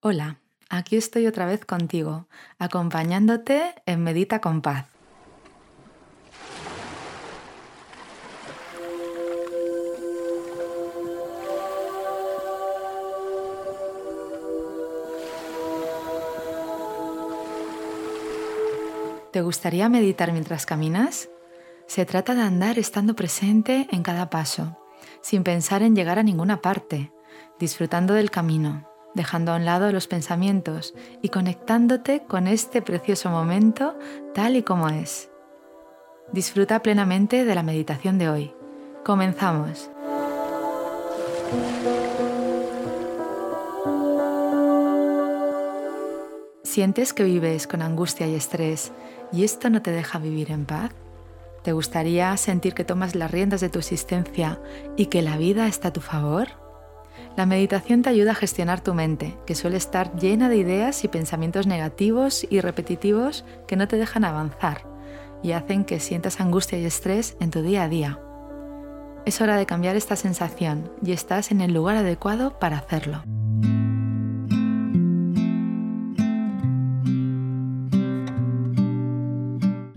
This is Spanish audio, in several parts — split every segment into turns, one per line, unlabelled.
Hola, aquí estoy otra vez contigo, acompañándote en Medita con Paz. ¿Te gustaría meditar mientras caminas? Se trata de andar estando presente en cada paso, sin pensar en llegar a ninguna parte, disfrutando del camino, dejando a un lado los pensamientos y conectándote con este precioso momento tal y como es. Disfruta plenamente de la meditación de hoy. Comenzamos. ¿Sientes que vives con angustia y estrés y esto no te deja vivir en paz? ¿Te gustaría sentir que tomas las riendas de tu existencia y que la vida está a tu favor? La meditación te ayuda a gestionar tu mente, que suele estar llena de ideas y pensamientos negativos y repetitivos que no te dejan avanzar y hacen que sientas angustia y estrés en tu día a día. Es hora de cambiar esta sensación y estás en el lugar adecuado para hacerlo.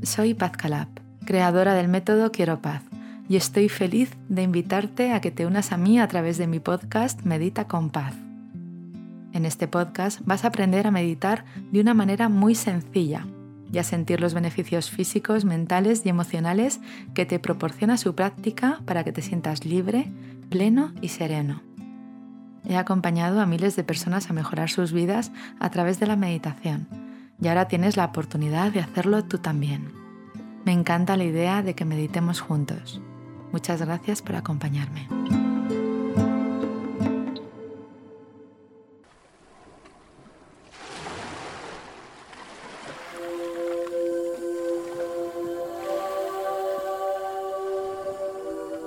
Soy Paz Calab, creadora del método Quiero Paz y estoy feliz de invitarte a que te unas a mí a través de mi podcast Medita con Paz. En este podcast vas a aprender a meditar de una manera muy sencilla y a sentir los beneficios físicos, mentales y emocionales que te proporciona su práctica para que te sientas libre, pleno y sereno. He acompañado a miles de personas a mejorar sus vidas a través de la meditación y ahora tienes la oportunidad de hacerlo tú también. Me encanta la idea de que meditemos juntos. Muchas gracias por acompañarme.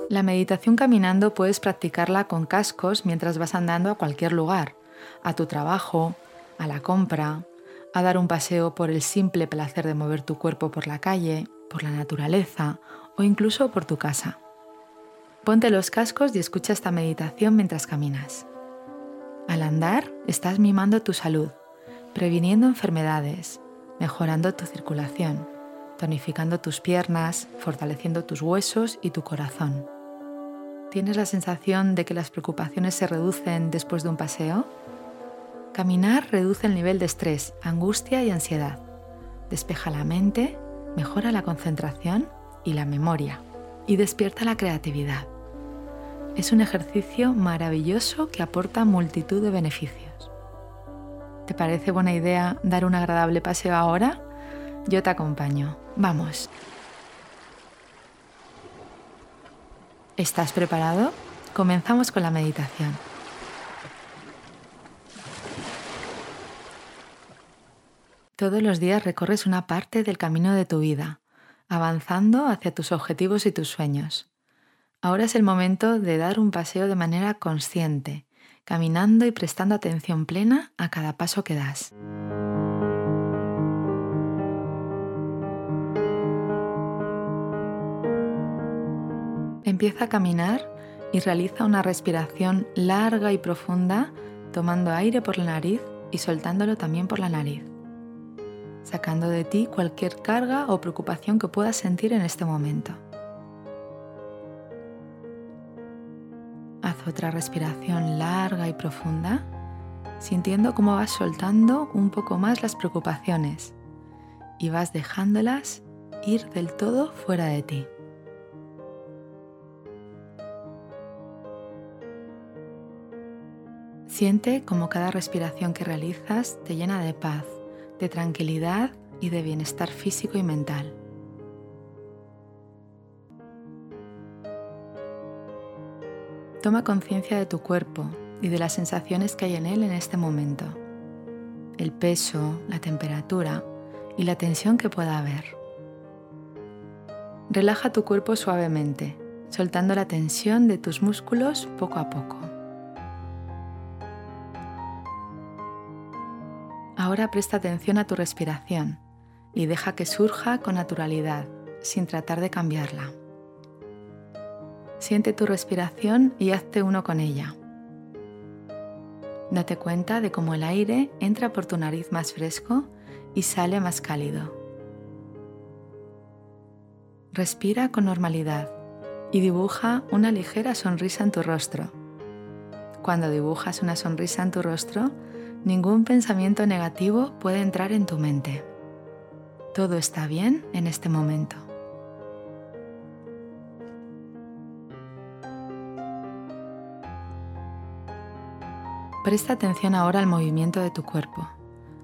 La meditación caminando puedes practicarla con cascos mientras vas andando a cualquier lugar, a tu trabajo, a la compra, a dar un paseo por el simple placer de mover tu cuerpo por la calle, por la naturaleza o incluso por tu casa. Ponte los cascos y escucha esta meditación mientras caminas. Al andar, estás mimando tu salud, previniendo enfermedades, mejorando tu circulación, tonificando tus piernas, fortaleciendo tus huesos y tu corazón. ¿Tienes la sensación de que las preocupaciones se reducen después de un paseo? Caminar reduce el nivel de estrés, angustia y ansiedad. Despeja la mente, mejora la concentración y la memoria y despierta la creatividad. Es un ejercicio maravilloso que aporta multitud de beneficios. ¿Te parece buena idea dar un agradable paseo ahora? Yo te acompaño. Vamos. ¿Estás preparado? Comenzamos con la meditación. Todos los días recorres una parte del camino de tu vida, avanzando hacia tus objetivos y tus sueños. Ahora es el momento de dar un paseo de manera consciente, caminando y prestando atención plena a cada paso que das. Empieza a caminar y realiza una respiración larga y profunda, tomando aire por la nariz y soltándolo también por la nariz, sacando de ti cualquier carga o preocupación que puedas sentir en este momento. Otra respiración larga y profunda, sintiendo cómo vas soltando un poco más las preocupaciones y vas dejándolas ir del todo fuera de ti. Siente como cada respiración que realizas te llena de paz, de tranquilidad y de bienestar físico y mental. Toma conciencia de tu cuerpo y de las sensaciones que hay en él en este momento. El peso, la temperatura y la tensión que pueda haber. Relaja tu cuerpo suavemente, soltando la tensión de tus músculos poco a poco. Ahora presta atención a tu respiración y deja que surja con naturalidad, sin tratar de cambiarla. Siente tu respiración y hazte uno con ella. Date cuenta de cómo el aire entra por tu nariz más fresco y sale más cálido. Respira con normalidad y dibuja una ligera sonrisa en tu rostro. Cuando dibujas una sonrisa en tu rostro, ningún pensamiento negativo puede entrar en tu mente. Todo está bien en este momento. Presta atención ahora al movimiento de tu cuerpo,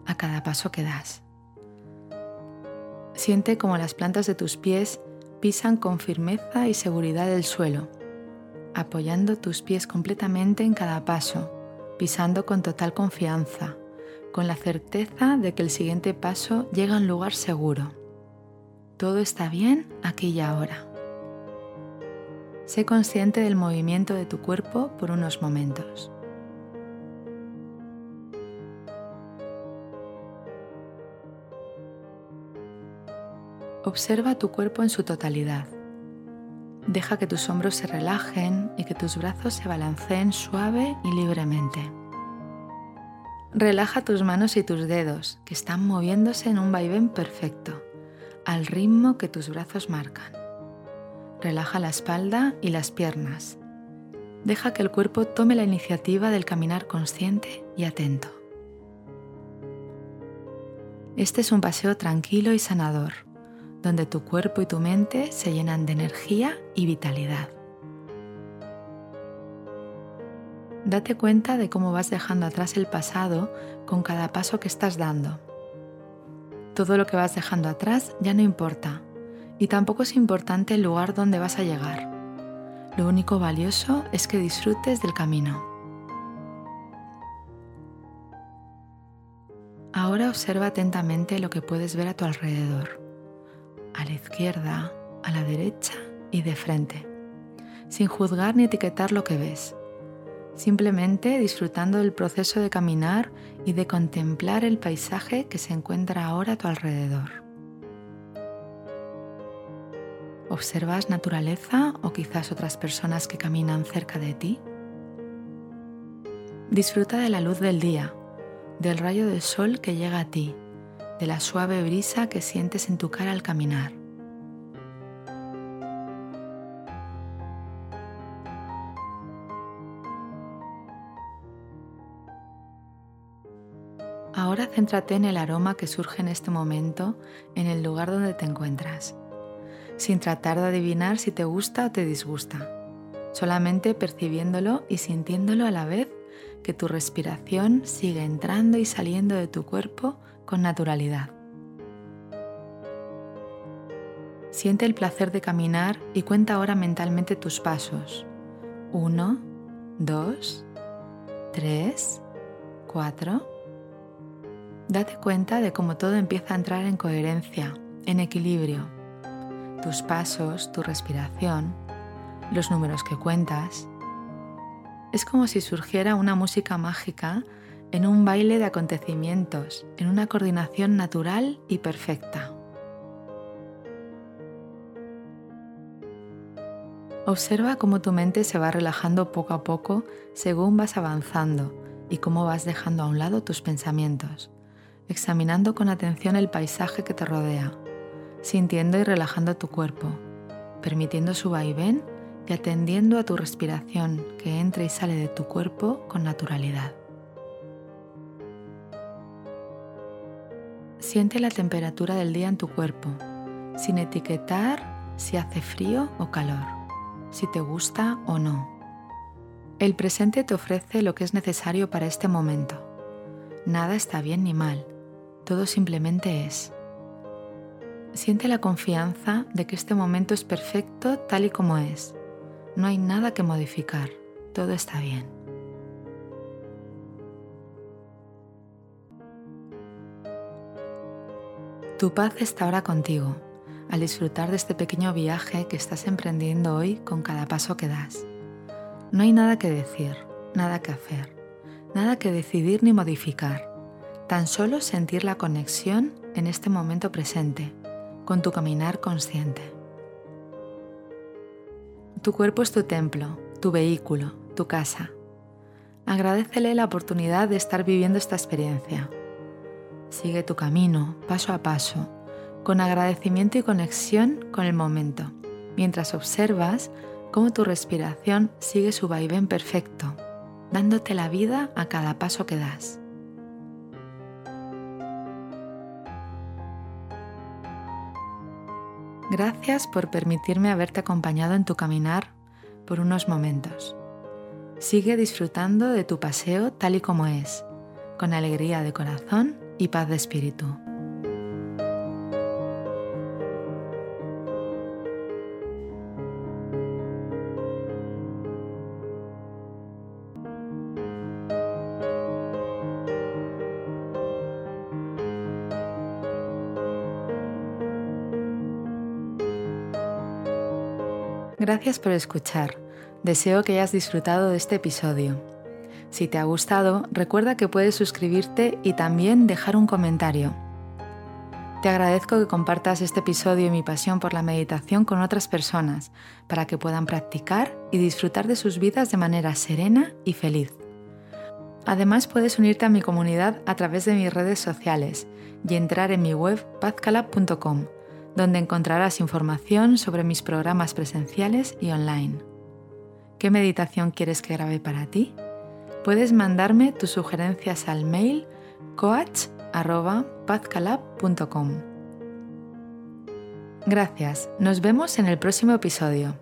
a cada paso que das. Siente como las plantas de tus pies pisan con firmeza y seguridad el suelo, apoyando tus pies completamente en cada paso, pisando con total confianza, con la certeza de que el siguiente paso llega a un lugar seguro. Todo está bien aquí y ahora. Sé consciente del movimiento de tu cuerpo por unos momentos. Observa tu cuerpo en su totalidad. Deja que tus hombros se relajen y que tus brazos se balanceen suave y libremente. Relaja tus manos y tus dedos, que están moviéndose en un vaivén perfecto, al ritmo que tus brazos marcan. Relaja la espalda y las piernas. Deja que el cuerpo tome la iniciativa del caminar consciente y atento. Este es un paseo tranquilo y sanador donde tu cuerpo y tu mente se llenan de energía y vitalidad. Date cuenta de cómo vas dejando atrás el pasado con cada paso que estás dando. Todo lo que vas dejando atrás ya no importa y tampoco es importante el lugar donde vas a llegar. Lo único valioso es que disfrutes del camino. Ahora observa atentamente lo que puedes ver a tu alrededor a la izquierda, a la derecha y de frente, sin juzgar ni etiquetar lo que ves, simplemente disfrutando del proceso de caminar y de contemplar el paisaje que se encuentra ahora a tu alrededor. ¿Observas naturaleza o quizás otras personas que caminan cerca de ti? Disfruta de la luz del día, del rayo del sol que llega a ti de la suave brisa que sientes en tu cara al caminar. Ahora céntrate en el aroma que surge en este momento en el lugar donde te encuentras, sin tratar de adivinar si te gusta o te disgusta, solamente percibiéndolo y sintiéndolo a la vez que tu respiración sigue entrando y saliendo de tu cuerpo con naturalidad. Siente el placer de caminar y cuenta ahora mentalmente tus pasos. Uno, dos, tres, cuatro. Date cuenta de cómo todo empieza a entrar en coherencia, en equilibrio. Tus pasos, tu respiración, los números que cuentas. Es como si surgiera una música mágica en un baile de acontecimientos, en una coordinación natural y perfecta. Observa cómo tu mente se va relajando poco a poco según vas avanzando y cómo vas dejando a un lado tus pensamientos, examinando con atención el paisaje que te rodea, sintiendo y relajando tu cuerpo, permitiendo su vaivén y atendiendo a tu respiración que entra y sale de tu cuerpo con naturalidad. Siente la temperatura del día en tu cuerpo, sin etiquetar si hace frío o calor, si te gusta o no. El presente te ofrece lo que es necesario para este momento. Nada está bien ni mal, todo simplemente es. Siente la confianza de que este momento es perfecto tal y como es. No hay nada que modificar, todo está bien. Tu paz está ahora contigo, al disfrutar de este pequeño viaje que estás emprendiendo hoy con cada paso que das. No hay nada que decir, nada que hacer, nada que decidir ni modificar, tan solo sentir la conexión en este momento presente, con tu caminar consciente. Tu cuerpo es tu templo, tu vehículo, tu casa. Agradecele la oportunidad de estar viviendo esta experiencia. Sigue tu camino, paso a paso, con agradecimiento y conexión con el momento, mientras observas cómo tu respiración sigue su vaivén perfecto, dándote la vida a cada paso que das. Gracias por permitirme haberte acompañado en tu caminar por unos momentos. Sigue disfrutando de tu paseo tal y como es, con alegría de corazón y paz de espíritu. Gracias por escuchar. Deseo que hayas disfrutado de este episodio. Si te ha gustado, recuerda que puedes suscribirte y también dejar un comentario. Te agradezco que compartas este episodio y mi pasión por la meditación con otras personas para que puedan practicar y disfrutar de sus vidas de manera serena y feliz. Además puedes unirte a mi comunidad a través de mis redes sociales y entrar en mi web pazcalab.com donde encontrarás información sobre mis programas presenciales y online. ¿Qué meditación quieres que grabe para ti? Puedes mandarme tus sugerencias al mail coach.pazcalab.com. Gracias, nos vemos en el próximo episodio.